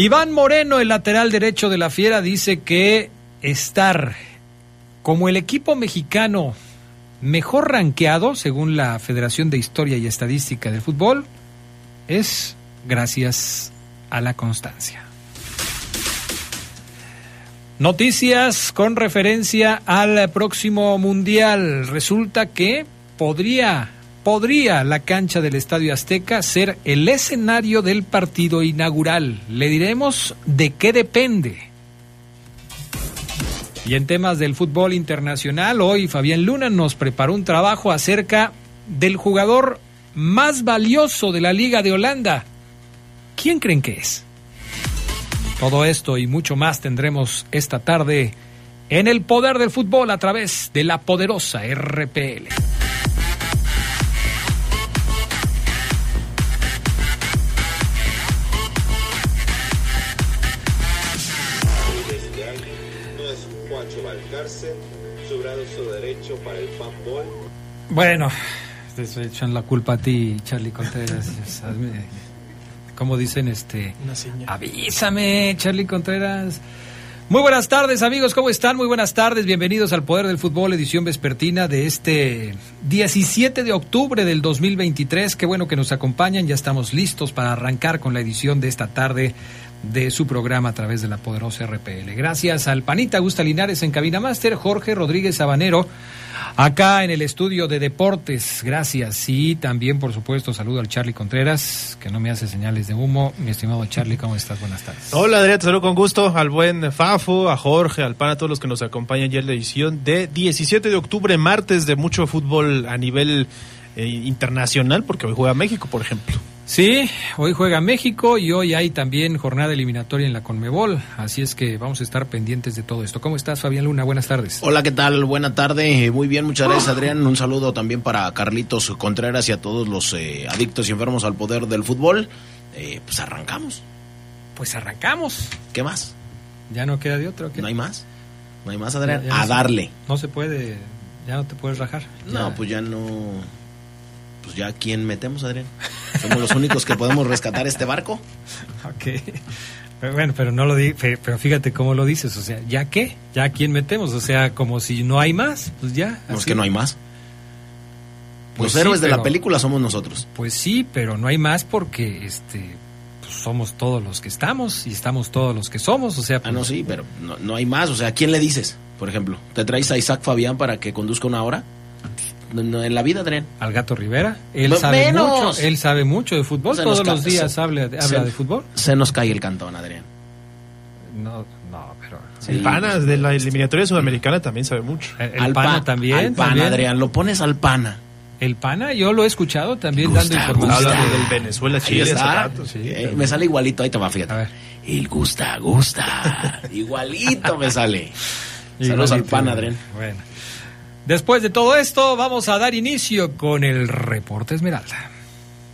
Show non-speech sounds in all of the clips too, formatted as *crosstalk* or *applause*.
Iván Moreno, el lateral derecho de la Fiera, dice que estar como el equipo mexicano mejor ranqueado, según la Federación de Historia y Estadística del Fútbol, es gracias a la constancia. Noticias con referencia al próximo Mundial. Resulta que podría podría la cancha del Estadio Azteca ser el escenario del partido inaugural. Le diremos de qué depende. Y en temas del fútbol internacional, hoy Fabián Luna nos preparó un trabajo acerca del jugador más valioso de la Liga de Holanda. ¿Quién creen que es? Todo esto y mucho más tendremos esta tarde en el poder del fútbol a través de la poderosa RPL. Bueno, te estoy echando la culpa a ti, Charlie Contreras. Como dicen, este, avísame, Charlie Contreras. Muy buenas tardes, amigos, ¿cómo están? Muy buenas tardes, bienvenidos al Poder del Fútbol, edición vespertina de este 17 de octubre del 2023. Qué bueno que nos acompañan, ya estamos listos para arrancar con la edición de esta tarde de su programa a través de la poderosa RPL. Gracias al Panita Gusta Linares en Cabina Master, Jorge Rodríguez Sabanero, acá en el estudio de deportes. Gracias. Y también, por supuesto, saludo al Charlie Contreras, que no me hace señales de humo. Mi estimado Charlie, ¿cómo estás? Buenas tardes. Hola, Adrián, te saludo con gusto al buen Fafo, a Jorge, al Pan, a todos los que nos acompañan ya en la edición de 17 de octubre, martes de mucho fútbol a nivel eh, internacional, porque hoy juega México, por ejemplo. Sí, hoy juega México y hoy hay también jornada eliminatoria en la Conmebol, así es que vamos a estar pendientes de todo esto. ¿Cómo estás, Fabián Luna? Buenas tardes. Hola, ¿qué tal? Buena tarde. Muy bien, muchas gracias, Adrián. Un saludo también para Carlitos Contreras y a todos los eh, adictos y enfermos al poder del fútbol. Eh, pues arrancamos. Pues arrancamos. ¿Qué más? Ya no queda de otro. ¿No hay más? ¿No hay más, Adrián? a darle. no se puede, ya no te puedes rajar. No, pues ya no pues ya quién metemos, Adrián. Somos los únicos que podemos rescatar este barco. Ok. bueno, pero no lo di, pero fíjate cómo lo dices, o sea, ¿ya qué? ¿Ya quién metemos? O sea, como si no hay más, pues ya. No es que no hay más. Pues los héroes de la película somos nosotros. Pues sí, pero no hay más porque este pues somos todos los que estamos y estamos todos los que somos, o sea, Ah, no, pues sí, pero no, no hay más, o sea, ¿quién le dices? Por ejemplo, ¿te traes a Isaac Fabián para que conduzca una hora? En la vida, Adrián. Al Gato Rivera. Él sabe mucho. Él sabe mucho de fútbol. Todos los días habla, de fútbol. Se nos cae el cantón, Adrián. No, no, pero. el Pana de la eliminatoria sudamericana también sabe mucho. El, Pana también. Al Pana, Adrián. Lo pones al Pana. El Pana, yo lo he escuchado también dando información. del Venezuela, Chile. Eh, me sale igualito, ahí te va, fíjate. A ver. El gusta, gusta. *laughs* igualito me sale. Saludos al Pana, Adrián. Bueno. Después de todo esto, vamos a dar inicio con el reporte Esmeralda.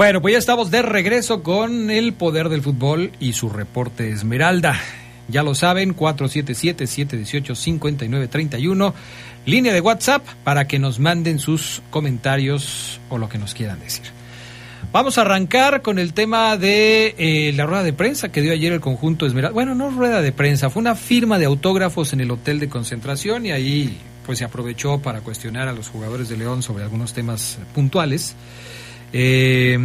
Bueno, pues ya estamos de regreso con el poder del fútbol y su reporte Esmeralda. Ya lo saben, 477-718-5931, línea de WhatsApp para que nos manden sus comentarios o lo que nos quieran decir. Vamos a arrancar con el tema de eh, la rueda de prensa que dio ayer el conjunto Esmeralda. Bueno, no rueda de prensa, fue una firma de autógrafos en el hotel de concentración y ahí pues se aprovechó para cuestionar a los jugadores de León sobre algunos temas puntuales. Eh,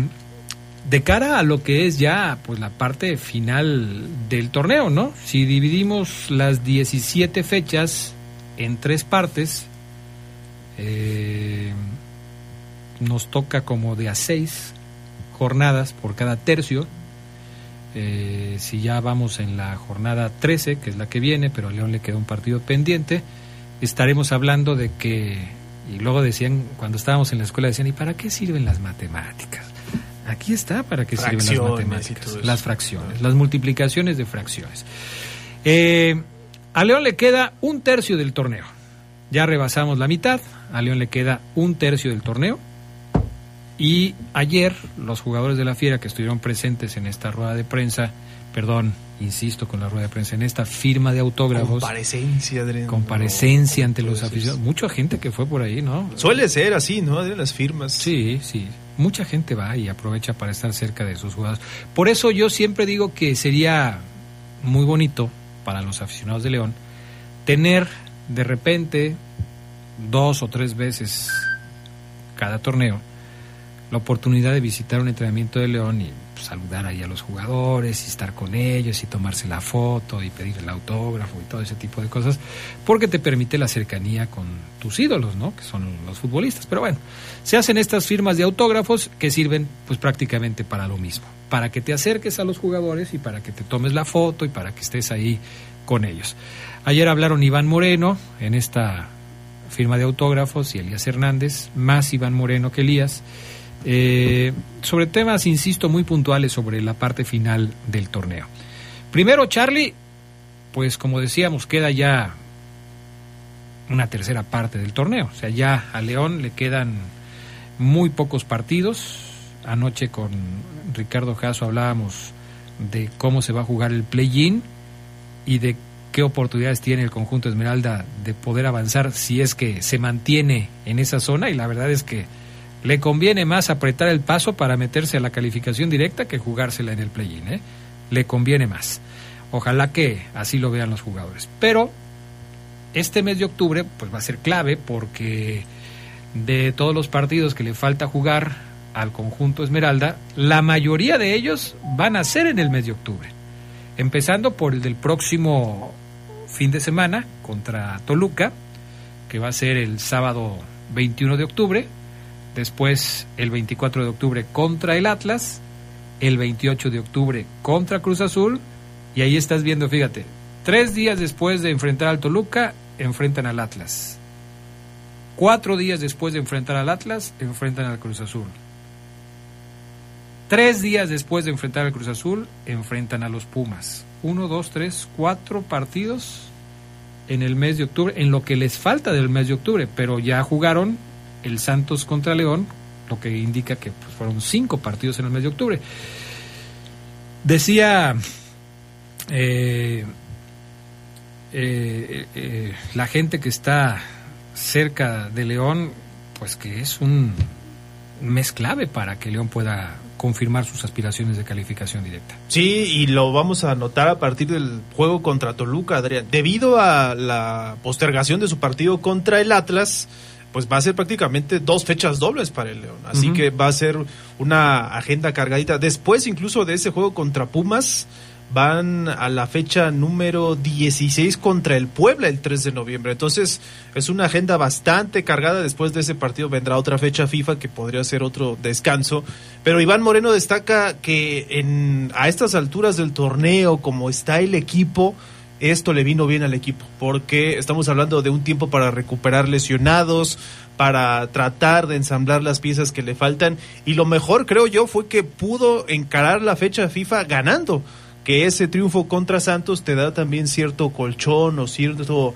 de cara a lo que es ya pues la parte final del torneo, ¿no? Si dividimos las 17 fechas en tres partes, eh, nos toca como de a seis jornadas por cada tercio. Eh, si ya vamos en la jornada 13, que es la que viene, pero a León le queda un partido pendiente, estaremos hablando de que y luego decían, cuando estábamos en la escuela, decían, ¿y para qué sirven las matemáticas? Aquí está para qué sirven las matemáticas, las fracciones, las multiplicaciones de fracciones. Eh, a León le queda un tercio del torneo. Ya rebasamos la mitad, a León le queda un tercio del torneo. Y ayer los jugadores de la Fiera que estuvieron presentes en esta rueda de prensa, perdón, insisto con la rueda de prensa, en esta firma de autógrafos. Comparecencia, Adrián. Comparecencia ante los aficionados. Mucha gente que fue por ahí, ¿no? Suele ser así, ¿no? De las firmas. Sí, sí. Mucha gente va y aprovecha para estar cerca de sus jugadores. Por eso yo siempre digo que sería muy bonito para los aficionados de León tener de repente dos o tres veces cada torneo la oportunidad de visitar un entrenamiento de León y saludar ahí a los jugadores y estar con ellos y tomarse la foto y pedir el autógrafo y todo ese tipo de cosas, porque te permite la cercanía con tus ídolos, ¿no? Que son los futbolistas. Pero bueno, se hacen estas firmas de autógrafos que sirven pues prácticamente para lo mismo, para que te acerques a los jugadores y para que te tomes la foto y para que estés ahí con ellos. Ayer hablaron Iván Moreno en esta firma de autógrafos y Elías Hernández, más Iván Moreno que Elías eh, sobre temas, insisto, muy puntuales sobre la parte final del torneo. Primero, Charlie, pues como decíamos, queda ya una tercera parte del torneo. O sea, ya a León le quedan muy pocos partidos. Anoche con Ricardo Jasso hablábamos de cómo se va a jugar el play-in y de qué oportunidades tiene el conjunto Esmeralda de poder avanzar si es que se mantiene en esa zona. Y la verdad es que le conviene más apretar el paso para meterse a la calificación directa que jugársela en el play-in. ¿eh? Le conviene más. Ojalá que así lo vean los jugadores. Pero este mes de octubre pues va a ser clave porque de todos los partidos que le falta jugar al conjunto Esmeralda, la mayoría de ellos van a ser en el mes de octubre. Empezando por el del próximo fin de semana contra Toluca, que va a ser el sábado 21 de octubre, después el 24 de octubre contra el Atlas, el 28 de octubre contra Cruz Azul, y ahí estás viendo, fíjate, tres días después de enfrentar al Toluca, enfrentan al Atlas. Cuatro días después de enfrentar al Atlas, enfrentan al Cruz Azul. Tres días después de enfrentar al Cruz Azul, enfrentan a los Pumas. Uno, dos, tres, cuatro partidos en el mes de octubre, en lo que les falta del mes de octubre, pero ya jugaron el Santos contra León, lo que indica que pues, fueron cinco partidos en el mes de octubre. Decía eh, eh, eh, la gente que está cerca de León, pues que es un mes clave para que León pueda confirmar sus aspiraciones de calificación directa. Sí, y lo vamos a notar a partir del juego contra Toluca, Adrián. Debido a la postergación de su partido contra el Atlas, pues va a ser prácticamente dos fechas dobles para el León. Así que va a ser una agenda cargadita. Después incluso de ese juego contra Pumas, van a la fecha número 16 contra el Puebla el 3 de noviembre. Entonces es una agenda bastante cargada. Después de ese partido vendrá otra fecha FIFA que podría ser otro descanso. Pero Iván Moreno destaca que en, a estas alturas del torneo, como está el equipo, esto le vino bien al equipo, porque estamos hablando de un tiempo para recuperar lesionados, para tratar de ensamblar las piezas que le faltan, y lo mejor creo yo fue que pudo encarar la fecha FIFA ganando que ese triunfo contra Santos te da también cierto colchón o cierto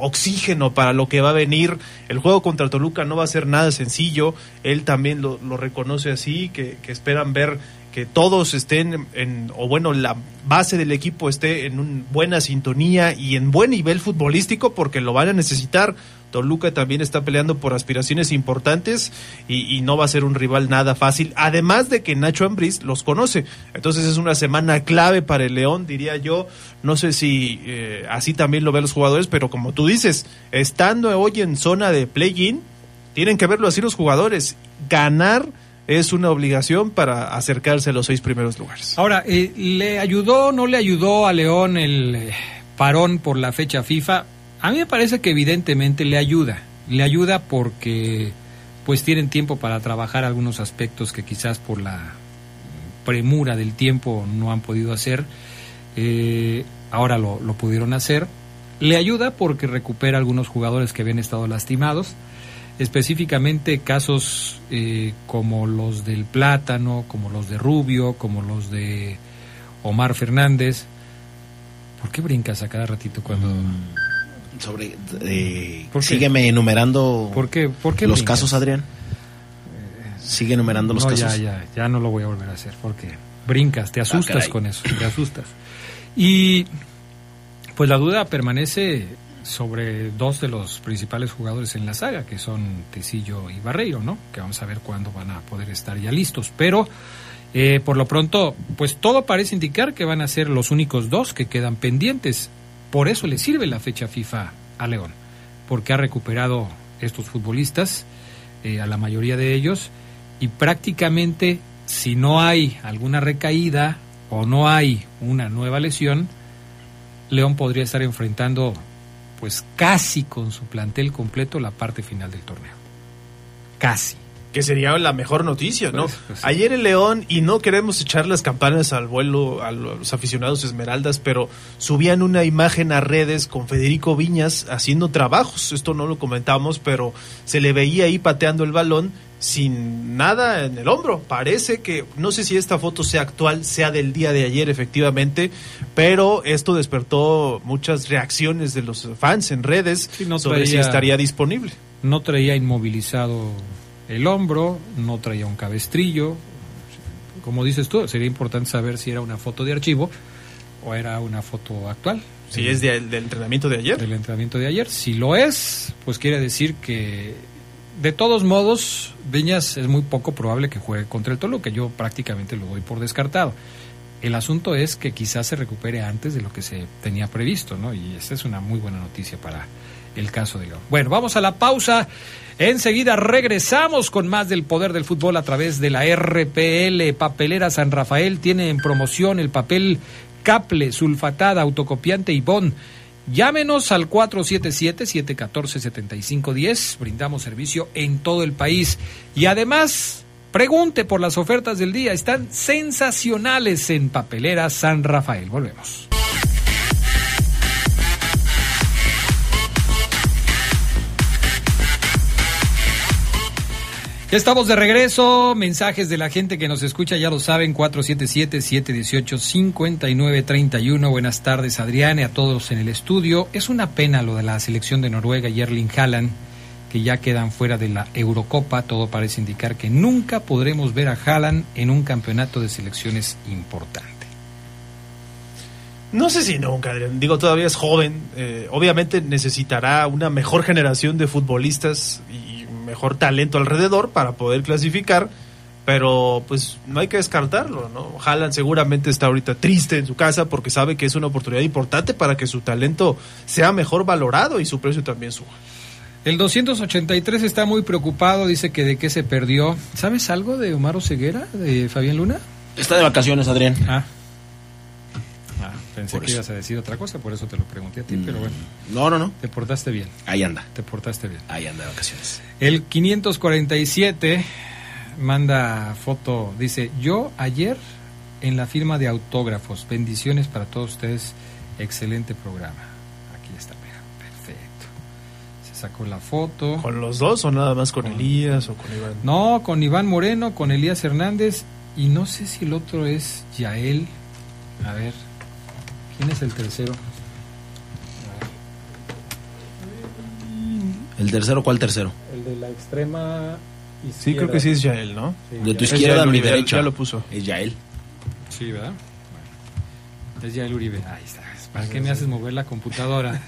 oxígeno para lo que va a venir. El juego contra Toluca no va a ser nada sencillo, él también lo, reconoce así, que, esperan ver que todos estén en, o bueno, la base del equipo esté en una buena sintonía y en buen nivel futbolístico porque lo van a necesitar Toluca también está peleando por aspiraciones importantes y, no va a ser un rival nada fácil. Además de que Nacho Ambriz los conoce. Entonces es una semana clave para el León, diría yo. No sé si eh, así también lo ven los jugadores, pero como tú dices, estando hoy en zona de play-in, tienen que verlo así los jugadores. Ganar es una obligación para acercarse a los seis primeros lugares. Ahora, eh, ¿le ayudó o no le ayudó a León el eh, parón por la fecha FIFA? A mí me parece que evidentemente le ayuda. Le ayuda porque pues tienen tiempo para trabajar algunos aspectos que quizás por la premura del tiempo no han podido hacer. Eh, ahora lo, pudieron hacer. Le ayuda porque recupera algunos jugadores que habían estado lastimados, específicamente casos eh, como los del Plátano, como los de Rubio, como los de Omar Fernández. ¿Por qué brincas a cada ratito cuando... Mm sobre eh, sígueme enumerando ¿Por qué? ¿Por los casos, Adrián. Sigue enumerando los casos. Ya, ya, ya no lo voy a volver a hacer porque brincas, te ah, asustas con eso, te asustas. Y pues la duda permanece sobre dos de los principales jugadores en la saga, que son Tecillo y Barreiro, ¿no? Que vamos a ver cuándo van a poder estar ya listos. Pero eh, por lo pronto, pues todo parece indicar que van a ser los únicos dos que quedan pendientes. Por eso le sirve la fecha FIFA a León, porque ha recuperado estos futbolistas, eh, a la mayoría de ellos, y prácticamente si no hay alguna recaída o no hay una nueva lesión, León podría estar enfrentando pues casi con su plantel completo la parte final del torneo. Casi que sería la mejor noticia, ¿no? Pues, pues Ayer el León, y no queremos echar las campanas al vuelo a los aficionados Esmeraldas, pero subían una imagen a redes con Federico Viñas haciendo trabajos. Esto no lo comentamos, pero se le veía ahí pateando el balón sin nada en el hombro. Parece que, no sé si esta foto sea actual, sea del día de ayer efectivamente, pero esto despertó muchas reacciones de los fans en redes sobre si estaría disponible. No traía inmovilizado el hombro, no traía un cabestrillo. Como dices tú, sería importante saber si era una foto de archivo o era una foto actual. Si es del entrenamiento de ayer. Del entrenamiento de ayer. Si lo es, pues quiere decir que de todos modos, Viñas es muy poco probable que juegue contra el Toluca. Yo prácticamente lo doy por descartado. El asunto es que quizás se recupere antes de lo que se tenía previsto, ¿no? Y esa es una muy buena noticia para el caso de. Bueno, vamos a la pausa. Enseguida regresamos con más del poder del fútbol a través de la RPL. Papelera San Rafael tiene en promoción el papel Caple, sulfatada, autocopiante y bon. Llámenos al 477-714-7510. Brindamos servicio en todo el país. Y además, pregunte por las ofertas del día. Están sensacionales en Papelera San Rafael. Volvemos. Estamos de regreso. Mensajes de la gente que nos escucha, ya lo saben, 477-718-5931. Buenas tardes, Adrián, y a todos en el estudio. Es una pena lo de la selección de Noruega y Erling Haaland, que ya quedan fuera de la Eurocopa. Todo parece indicar que nunca podremos ver a Haaland en un campeonato de selecciones importante. No sé si nunca, Adrián. Digo, todavía es joven. Eh, obviamente necesitará una mejor generación de futbolistas y mejor talento alrededor para poder clasificar, pero pues no hay que descartarlo, ¿no? Haaland seguramente está ahorita triste en su casa porque sabe que es una oportunidad importante para que su talento sea mejor valorado y su precio también suba. El 283 está muy preocupado, dice que de qué se perdió. ¿Sabes algo de Omar Ceguera, de Fabián Luna? Está de vacaciones, Adrián. Ah. Pensé que ibas a decir otra cosa, por eso te lo pregunté a ti, pero bueno. Mm, no, no, no. Te portaste bien. Ahí anda. Te portaste bien. Ahí anda de vacaciones. El 547 manda foto, dice, yo ayer en la firma de autógrafos, bendiciones para todos ustedes, excelente programa. Aquí está, perfecto. Se sacó la foto. ¿Con los dos o nada más con, Elías o con Iván? No, con Iván Moreno, con Elías Hernández y no sé si el otro es Yael. A ver, ¿quién es el tercero? ¿El tercero cuál tercero? El de la extrema Sí, creo que sí es Yael, ¿no? De tu izquierda a mi derecha. Ya lo puso. Es Yael. Sí, ¿verdad? Es Yael Uribe. Ahí está. ¿Para qué me haces mover la computadora?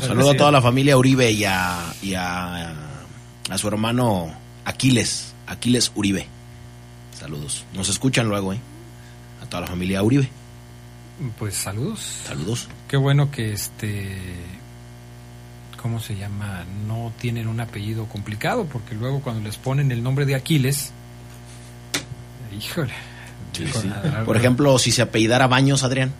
Saludo a toda la familia Uribe y a, y a, a su hermano Aquiles, Aquiles Uribe. Saludos. Nos escuchan luego, ¿eh? A toda la familia Uribe. Pues saludos. Saludos. Qué bueno que este ¿cómo se llama? No tienen un apellido complicado, porque luego cuando les ponen el nombre de Aquiles, híjole. Por ejemplo, si se apellidara Baños, Adrián.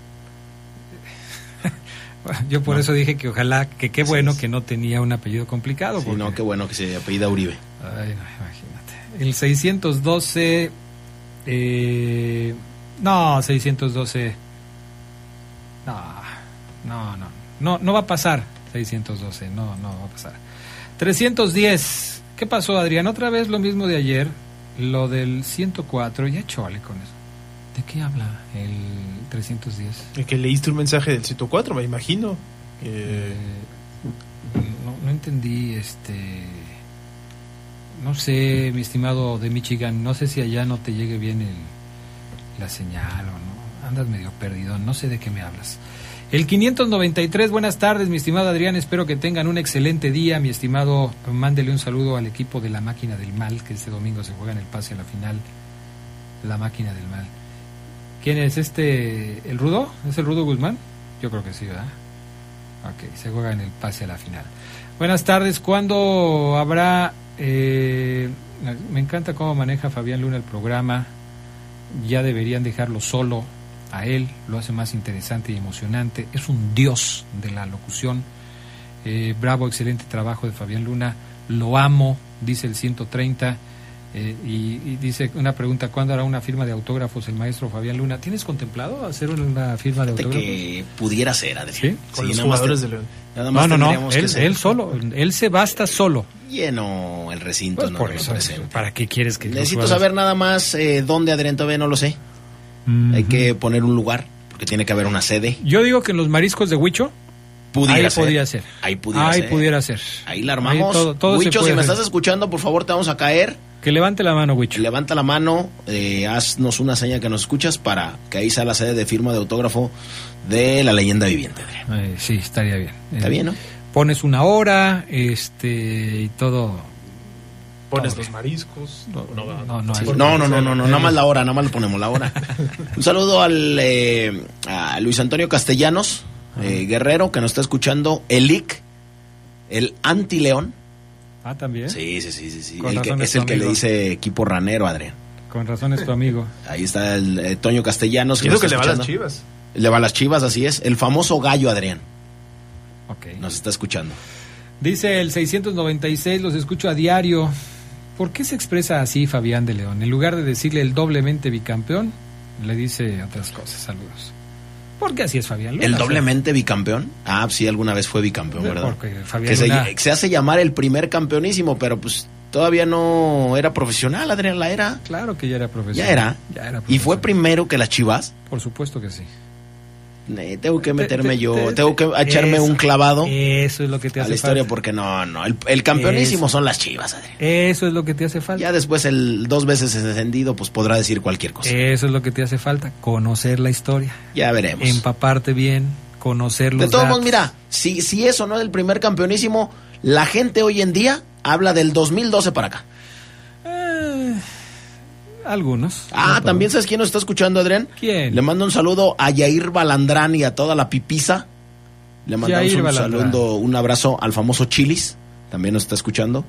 *laughs* Yo por eso dije que ojalá, que qué bueno que no tenía un apellido complicado. Sí, no, qué bueno que se apellida Uribe. Ay, imagínate. El 612, eh, no, 612, no, no, no, no, no va a pasar. 612, no, no va a pasar. 310, ¿qué pasó Adrián? Otra vez lo mismo de ayer, lo del 104, ya chole con eso. ¿De qué habla el 310? De que leíste un mensaje del 104, me imagino. Eh, no, no entendí, este... No sé, mi estimado de Michigan, no sé si allá no te llegue bien el, la señal o no. Andas medio perdido, no sé de qué me hablas. El 593, buenas tardes, mi estimado Adrián, espero que tengan un excelente día, mi estimado, mándele un saludo al equipo de la máquina del mal, que este domingo se juega en el pase a la final, la máquina del mal. ¿Quién es este, el Rudo? ¿Es el Rudo Guzmán? Yo creo que sí, ¿verdad? Ok, se juega en el pase a la final. Buenas tardes, ¿cuándo habrá... Eh, me encanta cómo maneja Fabián Luna el programa, ya deberían dejarlo solo a él, lo hace más interesante y emocionante. Es un dios de la locución. Eh, bravo, excelente trabajo de Fabián Luna. Lo amo, dice el 130. Eh, y, dice una pregunta, ¿cuándo hará una firma de autógrafos el maestro Fabián Luna? ¿Tienes contemplado hacer una firma de autógrafos? que pudiera ser, Adrián. Con los jugadores de León. no, no, no, él, solo, él se basta solo. Lleno el recinto, pues no por eso, ¿Para qué quieres que Necesito saber nada más eh, dónde, Adrián, todavía no lo sé. Hay que poner un lugar, porque tiene que haber una sede. Yo digo que en los mariscos de Huicho. Pudiera ahí ser. podría ser. Ahí pudiera ahí ser. pudiera ser. Ahí la armamos. Huicho, si me estás escuchando, por favor, te vamos a caer. Que levante la mano, Huicho. Levanta la mano, eh, haznos una seña que nos escuchas para que ahí sea la sede de firma de autógrafo de la leyenda viviente. Eh, sí, estaría bien. Está bien, ¿no? Pones una hora, este, y todo pones los mariscos. No, no, no, no, no, nada más la hora, nada más le ponemos la hora. *laughs* Un saludo al eh, a Luis Antonio Castellanos, eh, Guerrero, que nos está escuchando, Elic, el anti-león. Ah, también. Sí, sí, sí, sí. El que, es el que le dice equipo ranero, Adrián. Con razón es tu amigo. *laughs* Ahí está el eh, Toño Castellanos. Que, que le va a las chivas. Le va a las chivas, así es. El famoso gallo, Adrián. Ok. Nos está escuchando. Dice el 696, los escucho a diario. ¿Por qué se expresa así Fabián de León? En lugar de decirle el doblemente bicampeón, le dice otras cosas. Saludos. ¿Por qué así es Fabián ¿El doblemente bicampeón? Ah, sí, alguna vez fue bicampeón, ¿verdad? Porque Fabián que se, se, hace llamar el primer campeonísimo, pero pues todavía no era profesional, Adrián, la era. Claro que ya era profesional. Ya era. Ya era ¿Y fue primero que las Chivas? Por supuesto que sí tengo que meterme yo, tengo que echarme un clavado. Eso es lo que te hace a la historia porque no, no, el, campeonísimo son las Chivas, Adrián. Eso es lo que te hace falta. Ya después el dos veces descendido, pues podrá decir cualquier cosa. Eso es lo que te hace falta, conocer la historia. Ya veremos. Empaparte bien, conocer los De todos modos, mira, si, si eso no es el primer campeonísimo, la gente hoy en día habla del 2012 para acá. Algunos. Ah, también sabes quién nos está escuchando, Adrián. ¿Quién? Le mando un saludo a Yair Balandrán y a toda la pipisa. Le mandamos Yair un Balandrán. saludo, un abrazo al famoso Chilis. También nos está escuchando.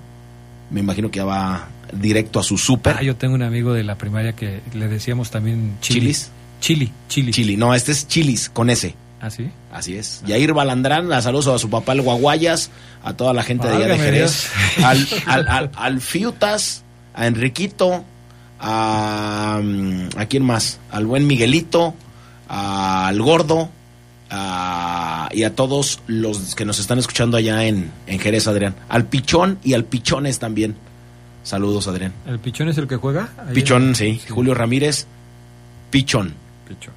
Me imagino que ya va directo a su súper. Ah, yo tengo un amigo de la primaria que le decíamos también chili. ¿Chilis? Chili, chili. Chili. No, este es Chilis, con S. ¿Ah, sí? Así es. Yair Balandrán, a saludos a su papá el Guaguayas, a toda la gente de allá de Jerez, al, *laughs* al, al, al Fiutas, a Enriquito, a, mm, ¿a quién más? Al buen Miguelito, al Gordo, a- y a todos los que nos están escuchando allá en, en Jerez, Adrián. Al Pichón y al Pichones también. Saludos, Adrián. ¿El pichón es el que juega? Pichón, en- sí. Julio Ramírez, Pichón. Pichón.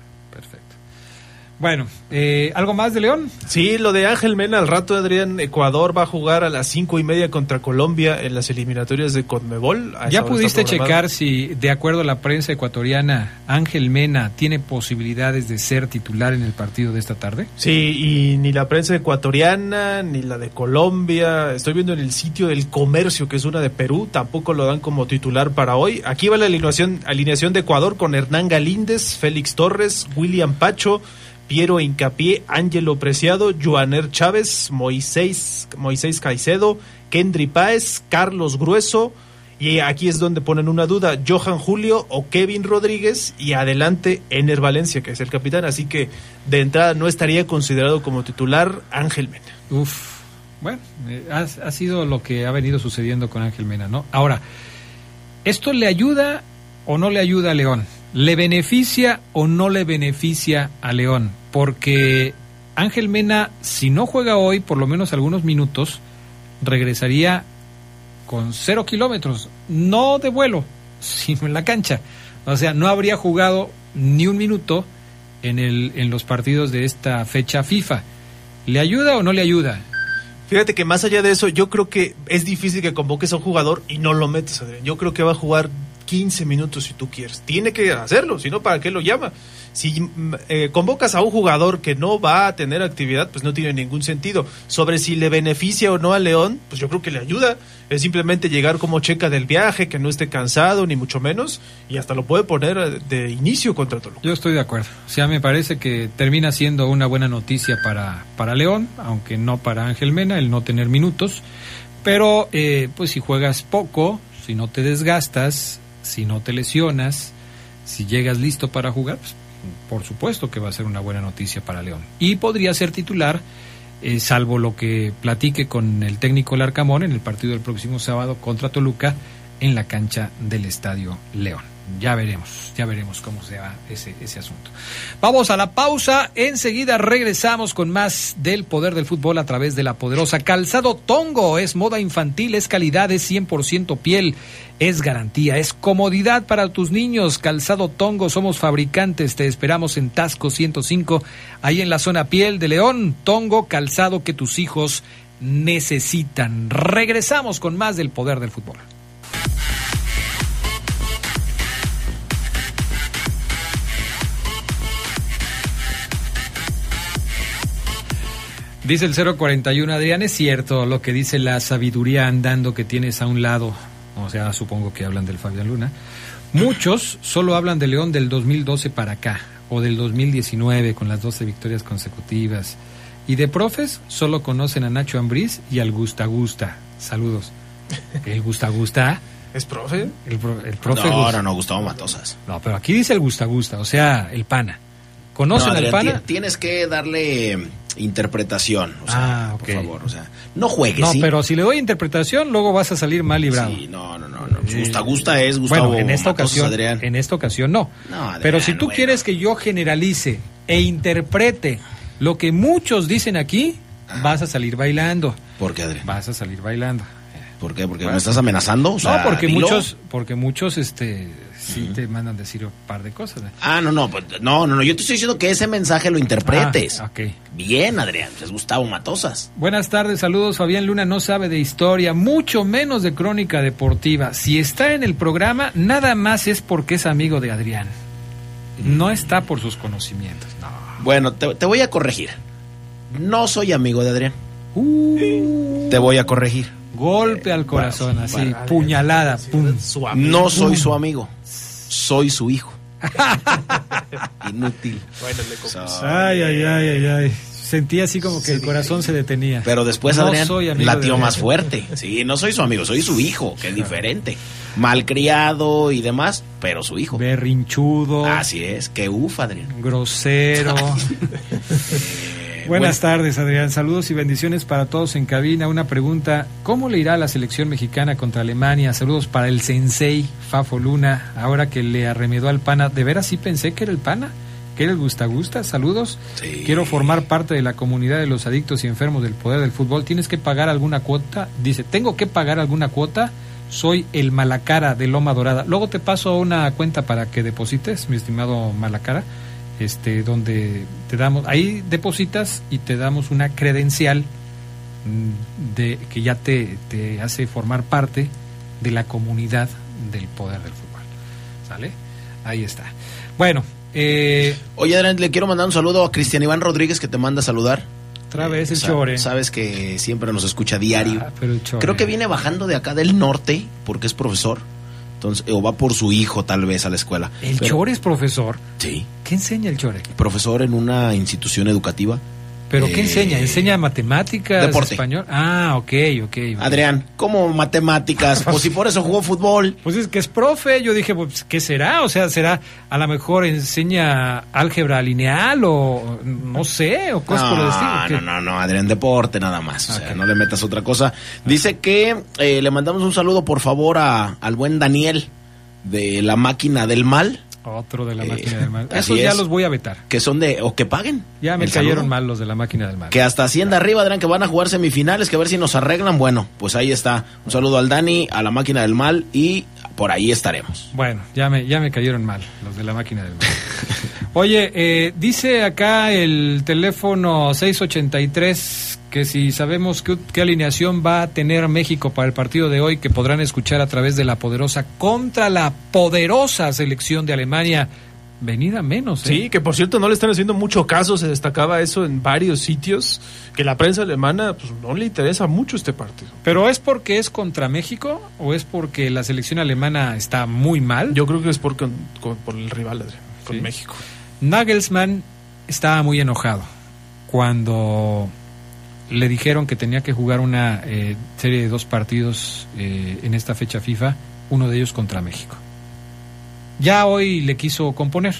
Bueno, eh, ¿algo más de León? Sí, lo de Ángel Mena al rato, Adrián, Ecuador va a jugar a las cinco y media contra Colombia en las eliminatorias de Conmebol. ¿Ya pudiste checar si, de acuerdo a la prensa ecuatoriana, Ángel Mena tiene posibilidades de ser titular en el partido de esta tarde? Sí, y ni la prensa ecuatoriana, ni la de Colombia, estoy viendo en el sitio del comercio, que es una de Perú, tampoco lo dan como titular para hoy. Aquí va la alineación, alineación de Ecuador con Hernán Galíndez, Félix Torres, William Pacho, Piero Incapié, Ángelo Preciado, Joaner Chávez, Moisés, Moisés Caicedo, Kendry Páez, Carlos Grueso, y aquí es donde ponen una duda, Johan Julio o Kevin Rodríguez y adelante Ener Valencia, que es el capitán, así que de entrada no estaría considerado como titular Ángel Mena. Uf, bueno, eh, ha, ha sido lo que ha venido sucediendo con Ángel Mena, ¿no? Ahora, ¿esto le ayuda o no le ayuda a León? ¿Le beneficia o no le beneficia a León? Porque Ángel Mena, si no juega hoy por lo menos algunos minutos, regresaría con cero kilómetros, no de vuelo, *laughs* sino en la cancha. O sea, no habría jugado ni un minuto en, el, en los partidos de esta fecha FIFA. ¿Le ayuda o no le ayuda? Fíjate que más allá de eso, yo creo que es difícil que convoques a un jugador y no lo metes. Yo creo que va a jugar 15 minutos si tú quieres. Tiene que hacerlo, si no, ¿para qué lo llama? Si mm, eh, convocas a un jugador que no va a tener actividad, pues no tiene ningún sentido. Sobre si le beneficia o no a León, pues yo creo que le ayuda. Es simplemente llegar como checa del viaje, que no esté cansado, ni mucho menos, y hasta lo puede poner eh, de inicio contra Toluca. Yo estoy de acuerdo. O sea, me parece que termina siendo una buena noticia para, para León, aunque no para Ángel Mena, el no tener minutos. Pero, eh, pues si juegas poco, si no te desgastas, si no te lesionas, si llegas listo para jugar, pues, por supuesto que va a ser una buena noticia para León. Y podría ser titular, eh, salvo lo que platique con el técnico Larcamón en el partido del próximo sábado contra Toluca en la cancha del Estadio León. Ya veremos, ya veremos cómo se va ese, ese asunto. Vamos a la pausa, enseguida regresamos con más del poder del fútbol a través de la poderosa Calzado Tongo. Es moda infantil, es calidad, es 100% piel, es garantía, es comodidad para tus niños. Calzado Tongo, somos fabricantes, te esperamos en Tasco 105, ahí en la zona piel de León. Tongo, calzado que tus hijos necesitan. Regresamos con más del poder del fútbol. Dice el 041 Adrián, es cierto lo que dice la sabiduría andando que tienes a un lado, o sea, supongo que hablan del Fabián Luna. Muchos solo hablan de León del 2012 para acá, o del 2019 con las 12 victorias consecutivas. Y de profes solo conocen a Nacho Ambriz y al Gusta Gusta. Saludos. ¿El Gusta Gusta? ¿Es profe? El, pro- el profe No, Gus- no, no, Gustavo Matosas. No, pero aquí dice el Gusta Gusta, o sea, el pana. ¿Conocen No, al pana? ti- Tienes que darle interpretación, o sea, Ah, por ok. favor, o sea, no juegues, No, ¿sí? pero si le doy interpretación, luego vas a salir mal librado. Sí, no, no, no, no. Pues Gusta, gusta es Gustavo bueno, en esta ocasión, Adrián. en esta ocasión no. No, Adrián, Pero si tú bueno. quieres que yo generalice e interprete lo que muchos dicen aquí, vas a salir bailando. ¿Por qué, Adrián? Vas a salir bailando. ¿Por qué? ¿Porque me estás amenazando? O sea, no, porque dilo. muchos, porque muchos, este, sí te mandan decir un par de cosas. Ah, no, no, pues, no, no, no, yo te estoy diciendo que ese mensaje lo interpretes. Ah, ok. Bien, Adrián, es Gustavo Matosas. Buenas tardes, saludos. Fabián Luna no sabe de historia, mucho menos de crónica deportiva. Si está en el programa, nada más es porque es amigo de Adrián. No está por sus conocimientos. No. Bueno, te, te voy a corregir. No soy amigo de Adrián. Uh, Te voy a corregir. Golpe al corazón, así, puñalada, pum. Su amigo. No soy su amigo. soy su hijo. *laughs* Inútil. Bueno, le ay, ay, ay, ay, ay. Sentí así como que el corazón se detenía. Pero después Adrián latió más fuerte. Sí, no soy su amigo, soy su hijo, que es diferente. Malcriado y demás, pero su hijo. Berrinchudo. Así es, que ufa, Adrián. Grosero. *laughs* Buenas tardes, Adrián. Saludos y bendiciones para todos en cabina. Una pregunta, ¿cómo le irá a la selección mexicana contra Alemania? Saludos para el sensei Fafo Luna, ahora que le arremedó al pana. ¿De veras sí pensé que era el pana? ¿Que era el gusta gusta? Saludos. Quiero formar parte de la comunidad de los adictos y enfermos del poder del fútbol. ¿Tienes que pagar alguna cuota? Dice, ¿tengo que pagar alguna cuota? Soy el Malacara de Loma Dorada. Luego te paso una cuenta para que deposites, mi estimado Malacara este, donde te damos, ahí depositas y te damos una credencial mm, de que ya te, te hace formar parte de la comunidad del poder del fútbol. ¿Sale? Ahí está. Bueno, eh, Oye, Adrián, le quiero mandar un saludo a Cristian Iván Rodríguez que te manda a saludar. Otra vez el chore. Sabes que siempre nos escucha diario. Ah, Creo que viene bajando de acá del norte porque es profesor. Entonces, o va por su hijo tal vez a la escuela. ¿El Chore es profesor? Sí. ¿Qué enseña el Chore? Profesor en una institución educativa. ¿Pero qué enseña? Eh, ¿Enseña matemáticas? Deporte. Español? Ah, ok, ok. Adrián, ¿cómo matemáticas? *laughs* pues si por eso jugó fútbol. Pues es que es profe. Yo dije, pues, ¿qué será? O sea, ¿será a lo mejor enseña álgebra lineal o no sé, o cosas por el estilo? No, no, no, Adrián, deporte nada más. O sea, no le metas otra cosa. Dice que eh, le mandamos un saludo, por favor, a, al buen Daniel de la máquina del mal. Otro de la eh, máquina del mal. Esos ya los voy a vetar. Que son de. o que paguen. Ya me cayeron mal los de la máquina del mal. Que hasta Hacienda arriba dirán que van a jugar semifinales, que a ver si nos arreglan. Bueno, pues ahí está. Un saludo al Dani, a la máquina del mal y por ahí estaremos. Bueno, ya me, ya me cayeron mal los de la máquina del. *laughs* Oye, eh, dice acá el teléfono 683 que si sabemos qué, alineación va a tener México para el partido de hoy, que podrán escuchar a través de la poderosa contra la poderosa selección de Alemania. Venida menos. ¿eh? Sí, que por cierto no le están haciendo mucho caso, se destacaba eso en varios sitios, que la prensa alemana pues, no le interesa mucho este partido. ¿Pero es porque es contra México o es porque la selección alemana está muy mal? Yo creo que es por, por el rival, con México. Nagelsmann estaba muy enojado cuando le dijeron que tenía que jugar una eh, serie de dos partidos eh, en esta fecha FIFA, uno de ellos contra México. Ya hoy le quiso componer,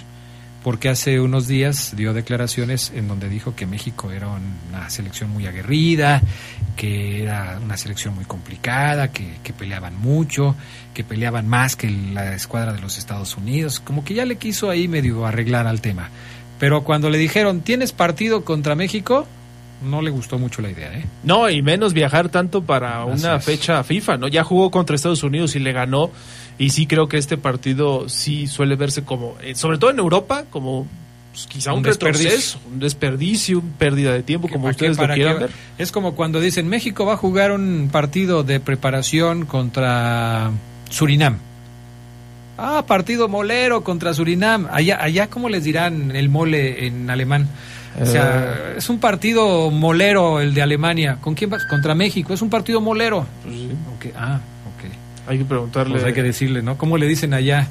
porque hace unos días dio declaraciones en donde dijo que México era una selección muy aguerrida, que era una selección muy complicada, que, peleaban mucho, que peleaban más que la escuadra de los Estados Unidos, como que ya le quiso ahí medio arreglar al tema. Pero cuando le dijeron, ¿tienes partido contra México? No le gustó mucho la idea, ¿eh? No, y menos viajar tanto para una fecha FIFA, ¿no? Ya jugó contra Estados Unidos y le ganó. Y sí creo que este partido sí suele verse como, eh, sobre todo en Europa, como pues, quizá un, desperdicio, un desperdicio, un pérdida de tiempo, como ustedes lo quieran ver. Es como cuando dicen México va a jugar un partido de preparación contra Surinam. Ah, partido molero contra Surinam. Allá, allá ¿cómo les dirán el mole en alemán? O sea, es un partido molero el de Alemania. ¿Con quién vas? Contra México. Es un partido molero. Pues Ah, ok. Hay que preguntarle. Pues hay que decirle, ¿no? ¿Cómo le dicen allá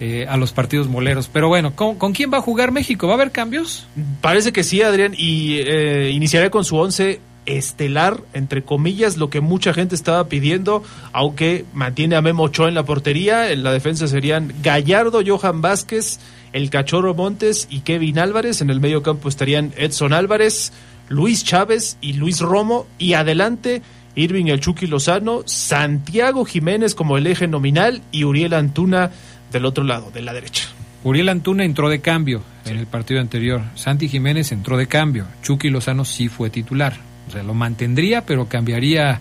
eh, a los partidos moleros? Pero bueno, ¿con, quién va a jugar México? ¿Va a haber cambios? Parece que sí, Adrián. Y eh, iniciaré con su once estelar, entre comillas, lo que mucha gente estaba pidiendo, aunque mantiene a Memo Ochoa en la portería. En la defensa serían Gallardo, Johan Vázquez el Cachorro Montes y Kevin Álvarez. En el medio campo estarían Edson Álvarez, Luis Chávez y Luis Romo. Y adelante, Irving El Chucky Lozano, Santiago Jiménez como el eje nominal y Uriel Antuna del otro lado, de la derecha. Uriel Antuna entró de cambio en el partido anterior. Santi Jiménez entró de cambio. Chucky Lozano sí fue titular. O sea, lo mantendría, pero cambiaría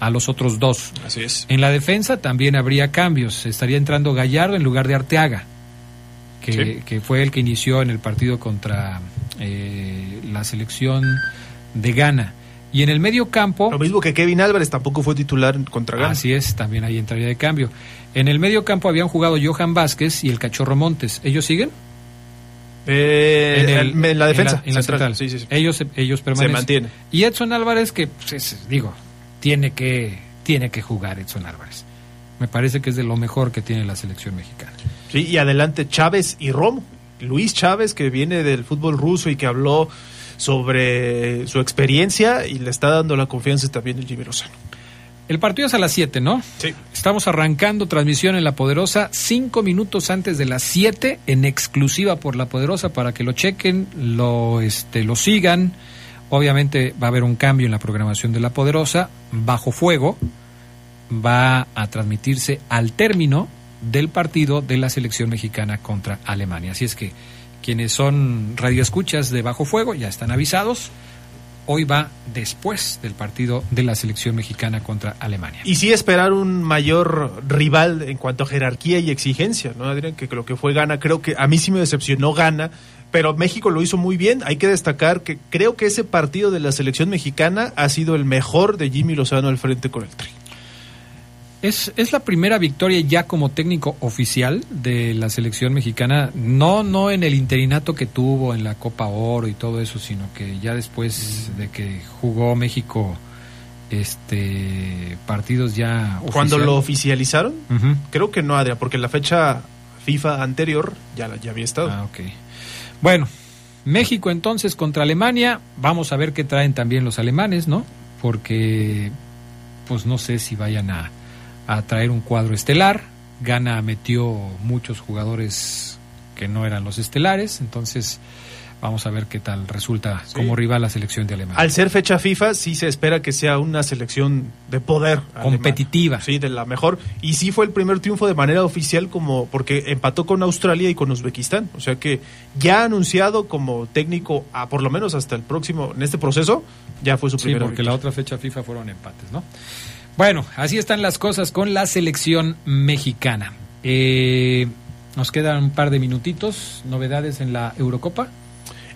a los otros dos. Así es. En la defensa también habría cambios. Estaría entrando Gallardo en lugar de Arteaga que, fue el que inició en el partido contra eh, la selección de Ghana. Y en el medio campo... Lo mismo que Kevin Álvarez tampoco fue titular contra Ghana. Así es, también ahí entraría de cambio. En el medio campo habían jugado Johan Vázquez y el Cachorro Montes. ¿Ellos siguen? Eh, en, la defensa. En la, central. Sí, sí, Ellos, ellos permanecen. Se mantiene. Y Edson Álvarez, que, pues, digo, tiene que, tiene que jugar Edson Álvarez. me parece que es de lo mejor que tiene la selección mexicana. Sí, y adelante Chávez y Romo. Luis Chávez, que viene del fútbol ruso y que habló sobre su experiencia y le está dando la confianza también el Jimmy Lozano. El partido es a las 7, ¿no? Sí. Estamos arrancando transmisión en La Poderosa cinco minutos antes de las 7 en exclusiva por La Poderosa para que lo chequen, lo, este, lo sigan. Obviamente va a haber un cambio en la programación de La Poderosa. Bajo fuego va a transmitirse al término del partido de la selección mexicana contra Alemania. Así es que quienes son radioescuchas de Bajo Fuego ya están avisados hoy va después del partido de la selección mexicana contra Alemania. Y sí esperar un mayor rival en cuanto a jerarquía y exigencia, ¿no? Adrián, que lo que fue Gana, creo que a mí sí me decepcionó Gana, pero México lo hizo muy bien. Hay que destacar que creo que ese partido de la selección mexicana ha sido el mejor de Jimmy Lozano al frente con el tri. Es, es la primera victoria ya como técnico oficial de la selección mexicana, no, no en el interinato que tuvo en la Copa Oro y todo eso, sino que ya después de que jugó México este partidos ya cuando lo oficializaron creo que no Adria porque la fecha FIFA anterior ya ya había estado. Ah, ok. bueno México entonces contra Alemania. Vamos a ver qué traen también los alemanes no porque pues no sé si vayan a a traer un cuadro estelar. Gana metió muchos jugadores que no eran los estelares, entonces vamos a ver qué tal resulta como rival la selección de Alemania. Al ser fecha FIFA, sí se espera que sea una selección de poder. Competitiva. Sí, de la mejor. Y sí fue el primer triunfo de manera oficial como porque empató con Australia y con Uzbekistán. O sea que ya ha anunciado como técnico, a, por lo menos hasta el próximo, en este proceso, ya fue su sí, porque la otra fecha FIFA fueron empates, ¿no? Bueno, así están las cosas con la selección mexicana. Eh, nos quedan un par de minutitos, novedades en la Eurocopa.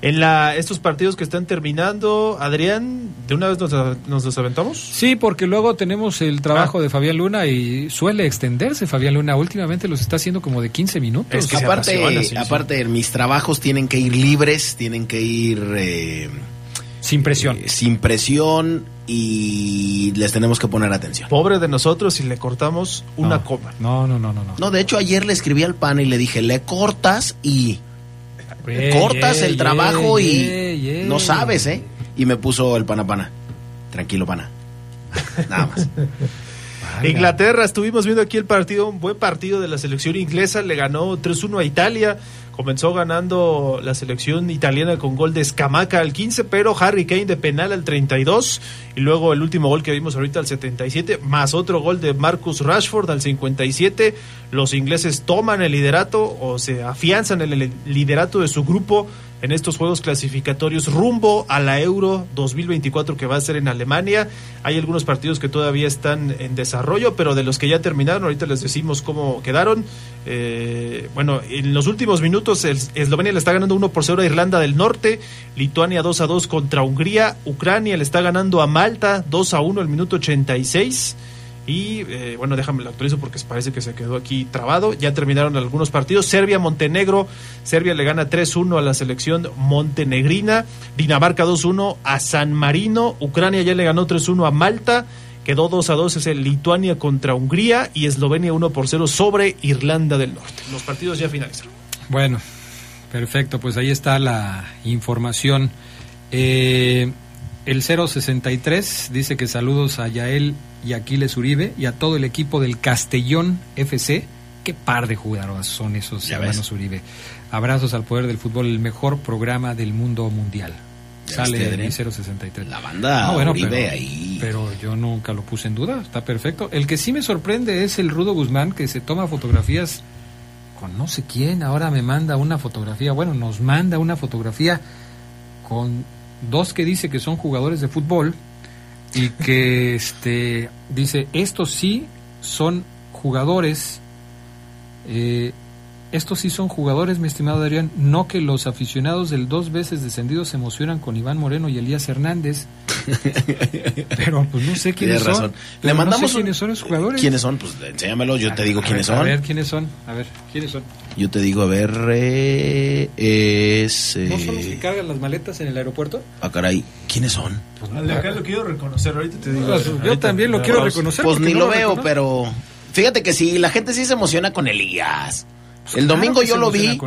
En la, estos partidos que están terminando, Adrián, ¿de una vez nos, nos aventamos? Sí, porque luego tenemos el trabajo ah. de Fabián Luna y suele extenderse Fabián Luna. Últimamente los está haciendo como de 15 minutos. Es que aparte, aparte mis trabajos tienen que ir libres, tienen que ir... Eh, sin presión. Eh, sin presión y les tenemos que poner atención. Pobre de nosotros si le cortamos una coma. No, no, no, no, no. No, de hecho ayer le escribí al pan y le dije, le cortas y... cortas el trabajo y no sabes, ¿eh? Y me puso el pana pana. Tranquilo, pana. Nada más. Inglaterra, estuvimos viendo aquí el partido, un buen partido de la selección inglesa, le ganó 3-1 a Italia. Comenzó ganando la selección italiana con gol de Scamaca al 15, pero Harry Kane de penal al 32 y luego el último gol que vimos ahorita al 77, más otro gol de Marcus Rashford al 57. Los ingleses toman el liderato o se afianzan en el liderato de su grupo en estos juegos clasificatorios rumbo a la Euro 2024 que va a ser en Alemania. Hay algunos partidos que todavía están en desarrollo, pero de los que ya terminaron, ahorita les decimos cómo quedaron. Eh, bueno, en los últimos minutos Eslovenia le está ganando 1 por 0 a Irlanda del Norte, Lituania 2 a 2 contra Hungría, Ucrania le está ganando a Malta 2 a 1 el minuto 86. Y eh, bueno, déjame lo actualizo porque parece que se quedó aquí trabado. Ya terminaron algunos partidos. Serbia-Montenegro. Serbia le gana 3-1 a la selección montenegrina. Dinamarca 2-1 a San Marino. Ucrania ya le ganó 3-1 a Malta. Quedó 2 a 2 es el Lituania contra Hungría y Eslovenia 1 por 0 sobre Irlanda del Norte. Los partidos ya finalizaron. Bueno, perfecto, pues ahí está la información. Eh, el 063 dice que saludos a Yael y Aquiles Uribe y a todo el equipo del Castellón FC. Qué par de jugadores son esos hermanos Uribe. Abrazos al poder del fútbol, el mejor programa del mundo mundial. Sale de 063. La banda Uribe pero, ahí. Pero yo nunca lo puse en duda, está perfecto. El que sí me sorprende es el Rudo Guzmán que se toma fotografías con no sé quién. Ahora me manda una fotografía, bueno, nos manda una fotografía con dos que dice que son jugadores de fútbol y que este dice estos sí son jugadores eh, estos sí son jugadores, mi estimado Adrián, no que los aficionados del dos veces descendido se emocionan con Iván Moreno y Elías Hernández. *laughs* Pero pues no sé quiénes son. Le mandamos quiénes son esos jugadores. ¿Quiénes son? Pues enséñamelo, yo te digo quiénes son. A ver, quiénes son. A ver, quiénes son. Yo te digo, a ver, eh, es... ¿No son los que cargan las maletas en el aeropuerto? Ah, caray, ¿quiénes son? Pues, acá lo quiero reconocer, ahorita te digo. Pues, yo también lo quiero reconocer. Pues ni lo, veo, pero... Fíjate que sí, la gente sí se emociona con Elías. El domingo yo lo vi.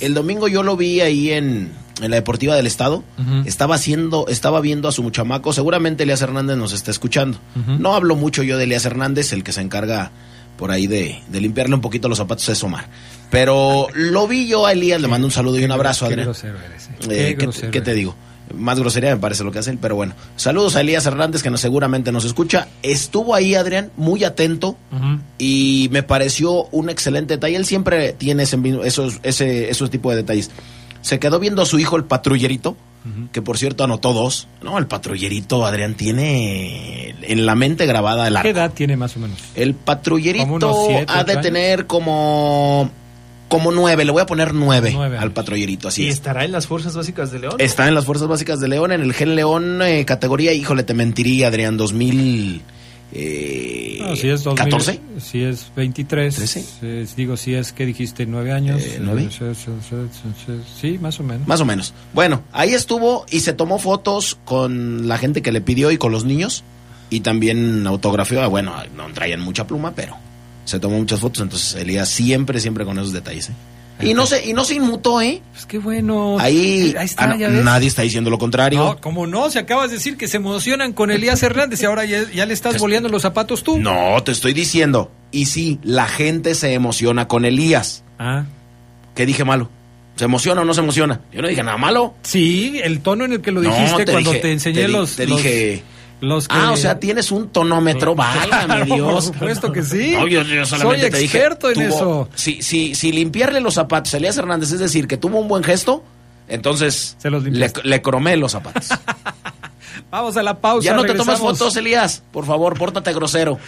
El domingo yo lo vi ahí en, en la Deportiva del Estado. Estaba haciendo, estaba viendo a su muchamaco. Seguramente Elías Hernández nos está escuchando. No hablo mucho yo de Elías Hernández, el que se encarga por ahí de, limpiarle un poquito los zapatos es Omar. Pero lo vi yo a Elías, le mando un saludo y un abrazo, Adrián. ¿eh? Eh, ¿qué, te digo? Más grosería me parece lo que hacen, pero bueno. Saludos a Elías Hernández, que nos, seguramente nos escucha. Estuvo ahí, Adrián, muy atento y me pareció un excelente detalle. Él siempre tiene ese, esos, ese, esos tipos de detalles. Se quedó viendo a su hijo, el patrullerito, que por cierto anotó dos. No, el patrullerito, Adrián, tiene en la mente grabada el arco. ¿Qué edad tiene más o menos? El patrullerito ha de tener como como nueve, le voy a poner nueve, al patrullerito, así ¿Y estará en las Fuerzas Básicas de León? Está en las Fuerzas Básicas de León, en el Gen León, eh, categoría, híjole, te mentiría, Adrián, 2000... Eh, no, si es 14. Si es 23. digo, si es que dijiste 9 años. Eh, ¿Nueve? Sí, más o menos. Más o menos. Bueno, ahí estuvo y se tomó fotos con la gente que le pidió y con los niños. Y también autografió. Bueno, no traían mucha pluma, pero se tomó muchas fotos. Entonces Elías siempre, siempre con esos detalles. ¿eh? Y no se, y no se inmutó, ¿eh? Pues qué bueno. Ahí, está, ah, nadie está diciendo lo contrario. No, como no, si acabas de decir que se emocionan con Elías Hernández y ahora ya, le estás boleando los zapatos tú. No, te estoy diciendo. Y sí, la gente se emociona con Elías. Ah. ¿Qué dije malo? ¿Se emociona o no se emociona? Yo no dije nada malo. Sí, el tono en el que lo dijiste cuando te enseñé los. Te dije. Ah, o sea, tienes un tonómetro, válgame Dios. Por supuesto que sí. Soy experto en eso. Si, si, si limpiarle los zapatos a Elías Hernández, es decir, que tuvo un buen gesto, entonces le, le cromé los zapatos. *laughs* Vamos a la pausa. Ya no te tomas fotos, Elías. Por favor, pórtate grosero.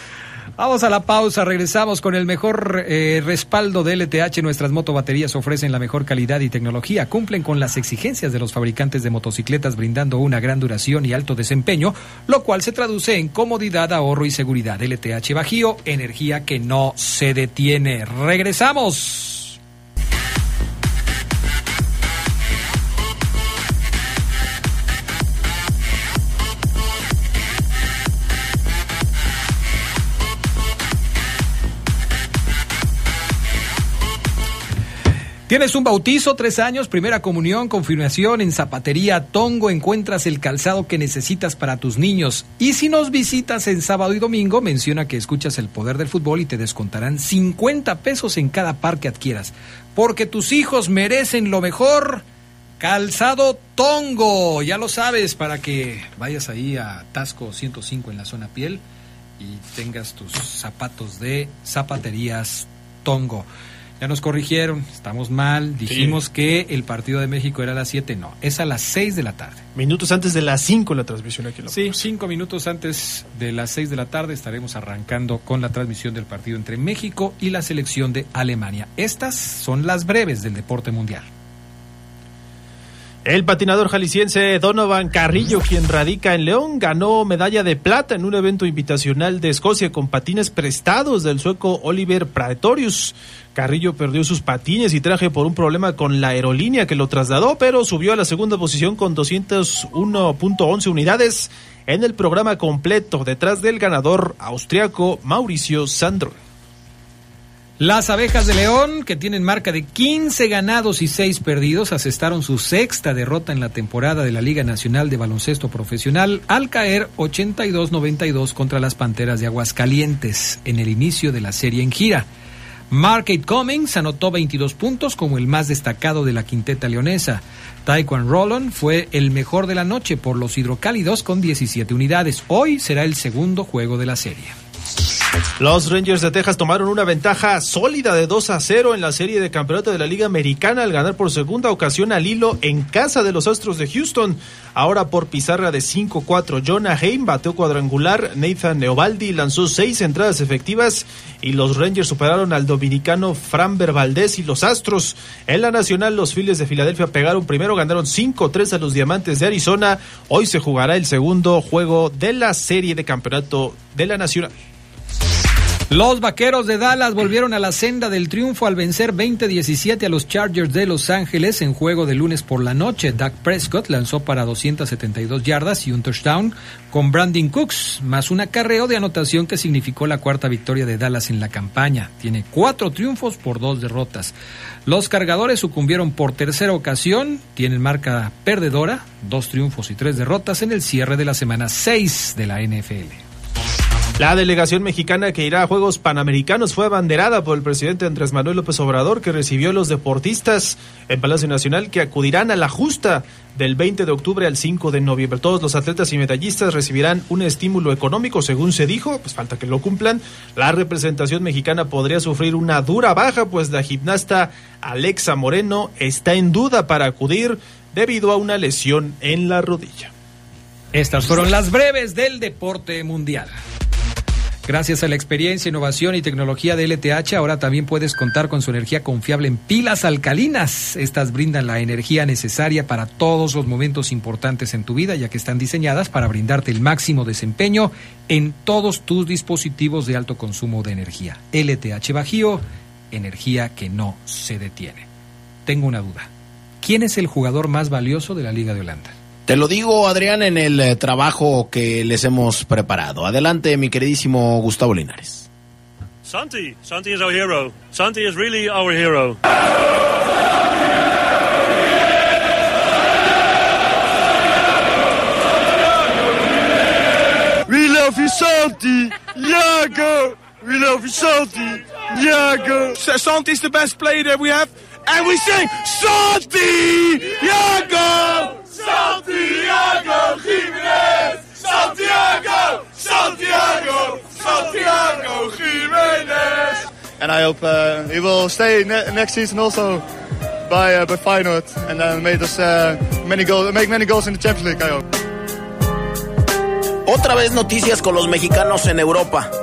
Vamos a la pausa, regresamos con el mejor eh, respaldo de LTH. Nuestras motobaterías ofrecen la mejor calidad y tecnología, cumplen con las exigencias de los fabricantes de motocicletas, brindando una gran duración y alto desempeño, lo cual se traduce en comodidad, ahorro y seguridad. LTH Bajío, energía que no se detiene. Regresamos. Tienes un bautizo, tres años, primera comunión, confirmación en Zapatería Tongo, encuentras el calzado que necesitas para tus niños. Y si nos visitas en sábado y domingo, menciona que escuchas el poder del fútbol y te descontarán 50 pesos en cada par que adquieras. Porque tus hijos merecen lo mejor. Calzado Tongo, ya lo sabes, para que vayas ahí a Tasco 105 en la zona piel y tengas tus zapatos de zapaterías Tongo. Ya nos corrigieron, estamos mal, dijimos que el partido de México era a las 7, no, es a las 6 de la tarde. Minutos antes de las 5 la transmisión aquí. sí, 5 minutos antes de las 6 de la tarde estaremos arrancando con la transmisión del partido entre México y la selección de Alemania. Estas son las breves del deporte mundial. El patinador jalisciense Donovan Carrillo, quien radica en León, ganó medalla de plata en un evento invitacional de Escocia con patines prestados del sueco Oliver Praetorius. Carrillo perdió sus patines y traje por un problema con la aerolínea que lo trasladó, pero subió a la segunda posición con 201.11 unidades en el programa completo, detrás del ganador austriaco Mauricio Sandro. Las abejas de León, que tienen marca de 15 ganados y 6 perdidos, asestaron su sexta derrota en la temporada de la Liga Nacional de Baloncesto Profesional al caer 82-92 contra las Panteras de Aguascalientes en el inicio de la serie en gira. Market Cummings anotó 22 puntos como el más destacado de la quinteta leonesa. Taekwon Roland fue el mejor de la noche por los hidrocálidos con 17 unidades. Hoy será el segundo juego de la serie. Los Rangers de Texas tomaron una ventaja sólida de 2 a 0 en la serie de campeonato de la Liga Americana al ganar por segunda ocasión al hilo en casa de los Astros de Houston. Ahora por pizarra de 5-4, Jonah Haim bateó cuadrangular, Nathan Neobaldi lanzó seis entradas efectivas y los Rangers superaron al dominicano Framber Valdez y los Astros. En la nacional, los Phillies de Filadelfia pegaron primero, ganaron 5-3 a los Diamantes de Arizona. Hoy se jugará el segundo juego de la serie de campeonato de la nacional. Los vaqueros de Dallas volvieron a la senda del triunfo al vencer 20-17 a los Chargers de Los Ángeles en juego de lunes por la noche. Dak Prescott lanzó para 272 yardas y un touchdown con Brandon Cooks, más un acarreo de anotación que significó la cuarta victoria de Dallas en la campaña. Tiene cuatro triunfos por dos derrotas. Los cargadores sucumbieron por tercera ocasión, tienen marca perdedora, dos triunfos y tres derrotas en el cierre de la semana 6 de la NFL. La delegación mexicana que irá a Juegos Panamericanos fue abanderada por el presidente Andrés Manuel López Obrador, que recibió a los deportistas en Palacio Nacional que acudirán a la justa del 20 de octubre al 5 de noviembre. Todos los atletas y medallistas recibirán un estímulo económico, según se dijo, pues falta que lo cumplan. La representación mexicana podría sufrir una dura baja, pues la gimnasta Alexa Moreno está en duda para acudir debido a una lesión en la rodilla. Estas fueron las breves del deporte mundial. Gracias a la experiencia, innovación y tecnología de LTH, ahora también puedes contar con su energía confiable en pilas alcalinas. Estas brindan la energía necesaria para todos los momentos importantes en tu vida, ya que están diseñadas para brindarte el máximo desempeño en todos tus dispositivos de alto consumo de energía. LTH Bajío, energía que no se detiene. Tengo una duda. ¿Quién es el jugador más valioso de la Liga de Holanda? Te lo digo, Adrián, en el eh, trabajo que les hemos preparado. Adelante, mi queridísimo Gustavo Linares. Santi, Santi is our hero. Santi is really our hero. We love you, Santi. Yago. We love you, Santi. Yago. Santi's the best player that we have. And we sing Santi. Yago. Santiago Jiménez! Santiago! Santiago! Santiago Jiménez! And I hope uh, he will stay ne next season also by uh, by Feyenoord and then make us uh, many goals, make many goals in the Champions League. I hope. Otra vez noticias con los mexicanos en Europa.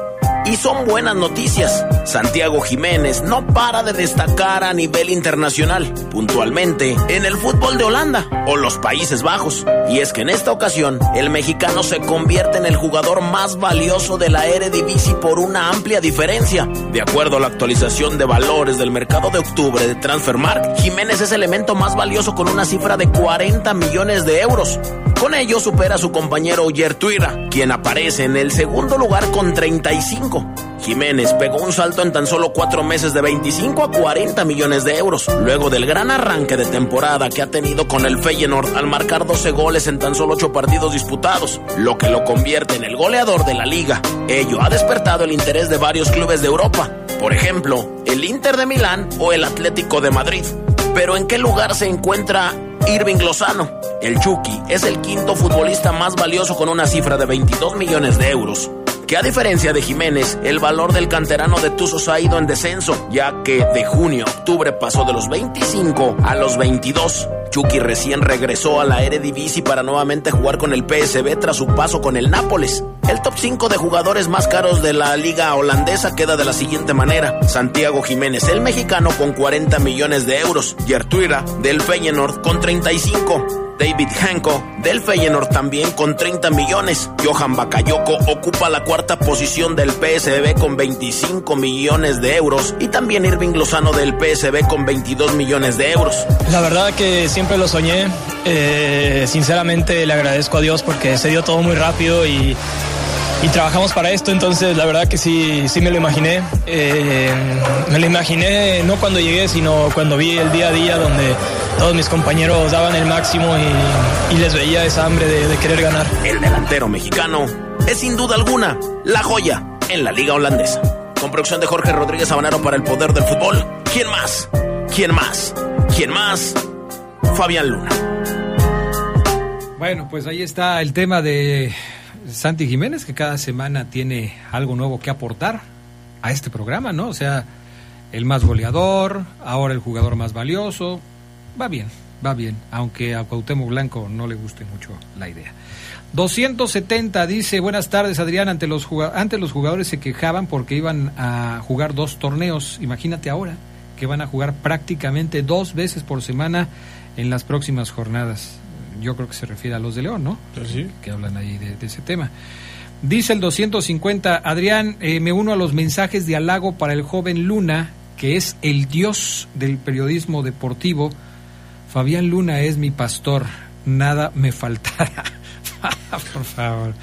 Y son buenas noticias. Santiago Jiménez no para de destacar a nivel internacional, puntualmente en el fútbol de Holanda o los Países Bajos. Y es que en esta ocasión, el mexicano se convierte en el jugador más valioso de la Eredivisie por una amplia diferencia. De acuerdo a la actualización de valores del mercado de octubre de Transfermarkt, Jiménez es el elemento más valioso con una cifra de 40 millones de euros. Con ello supera a su compañero Tuira, quien aparece en el segundo lugar con 35. Jiménez pegó un salto en tan solo cuatro meses de 25 a 40 millones de euros, luego del gran arranque de temporada que ha tenido con el Feyenoord al marcar 12 goles en tan solo 8 partidos disputados, lo que lo convierte en el goleador de la liga. Ello ha despertado el interés de varios clubes de Europa, por ejemplo, el Inter de Milán o el Atlético de Madrid. Pero ¿en qué lugar se encuentra Irving Lozano? El Chucky es el quinto futbolista más valioso con una cifra de 22 millones de euros que a diferencia de Jiménez, el valor del canterano de Tuzos ha ido en descenso, ya que de junio a octubre pasó de los 25 a los 22. Chucky recién regresó a la Eredivisie para nuevamente jugar con el PSB tras su paso con el Nápoles. El top 5 de jugadores más caros de la liga holandesa queda de la siguiente manera. Santiago Jiménez, el mexicano, con 40 millones de euros. Gertuira, del Feyenoord, con 35. David Hanko del Feyenoord también con 30 millones. Johan Bakayoko ocupa la cuarta posición del PSB con 25 millones de euros y también Irving Lozano del PSB con 22 millones de euros. La verdad que siempre lo soñé. Eh, sinceramente le agradezco a Dios porque se dio todo muy rápido y trabajamos para esto, entonces la verdad que sí, sí me lo imaginé. Eh, me lo imaginé no cuando llegué, sino cuando vi el día a día donde todos mis compañeros daban el máximo y, les veía esa hambre de, de querer ganar. El delantero mexicano es sin duda alguna la joya en la liga holandesa. Con producción de Jorge Rodríguez Sabanero para el poder del fútbol. ¿Quién más? ¿Quién más? ¿Quién más? Fabián Luna. Bueno, pues ahí está el tema de Santi Jiménez, que cada semana tiene algo nuevo que aportar a este programa, ¿no? O sea, el más goleador, ahora el jugador más valioso va bien, va bien, aunque a Cuauhtémoc Blanco no le guste mucho la idea. 270 dice, buenas tardes Adrián, ante los, antes los jugadores se quejaban porque iban a jugar dos torneos, imagínate ahora que van a jugar prácticamente dos veces por semana en las próximas jornadas. Yo creo que se refiere a los de León, ¿no? Pues sí. Que hablan ahí de, ese tema. Dice el 250, Adrián, eh, me uno a los mensajes de halago para el joven Luna, que es el dios del periodismo deportivo Fabián Luna es mi pastor, nada me faltará. *laughs* Por favor.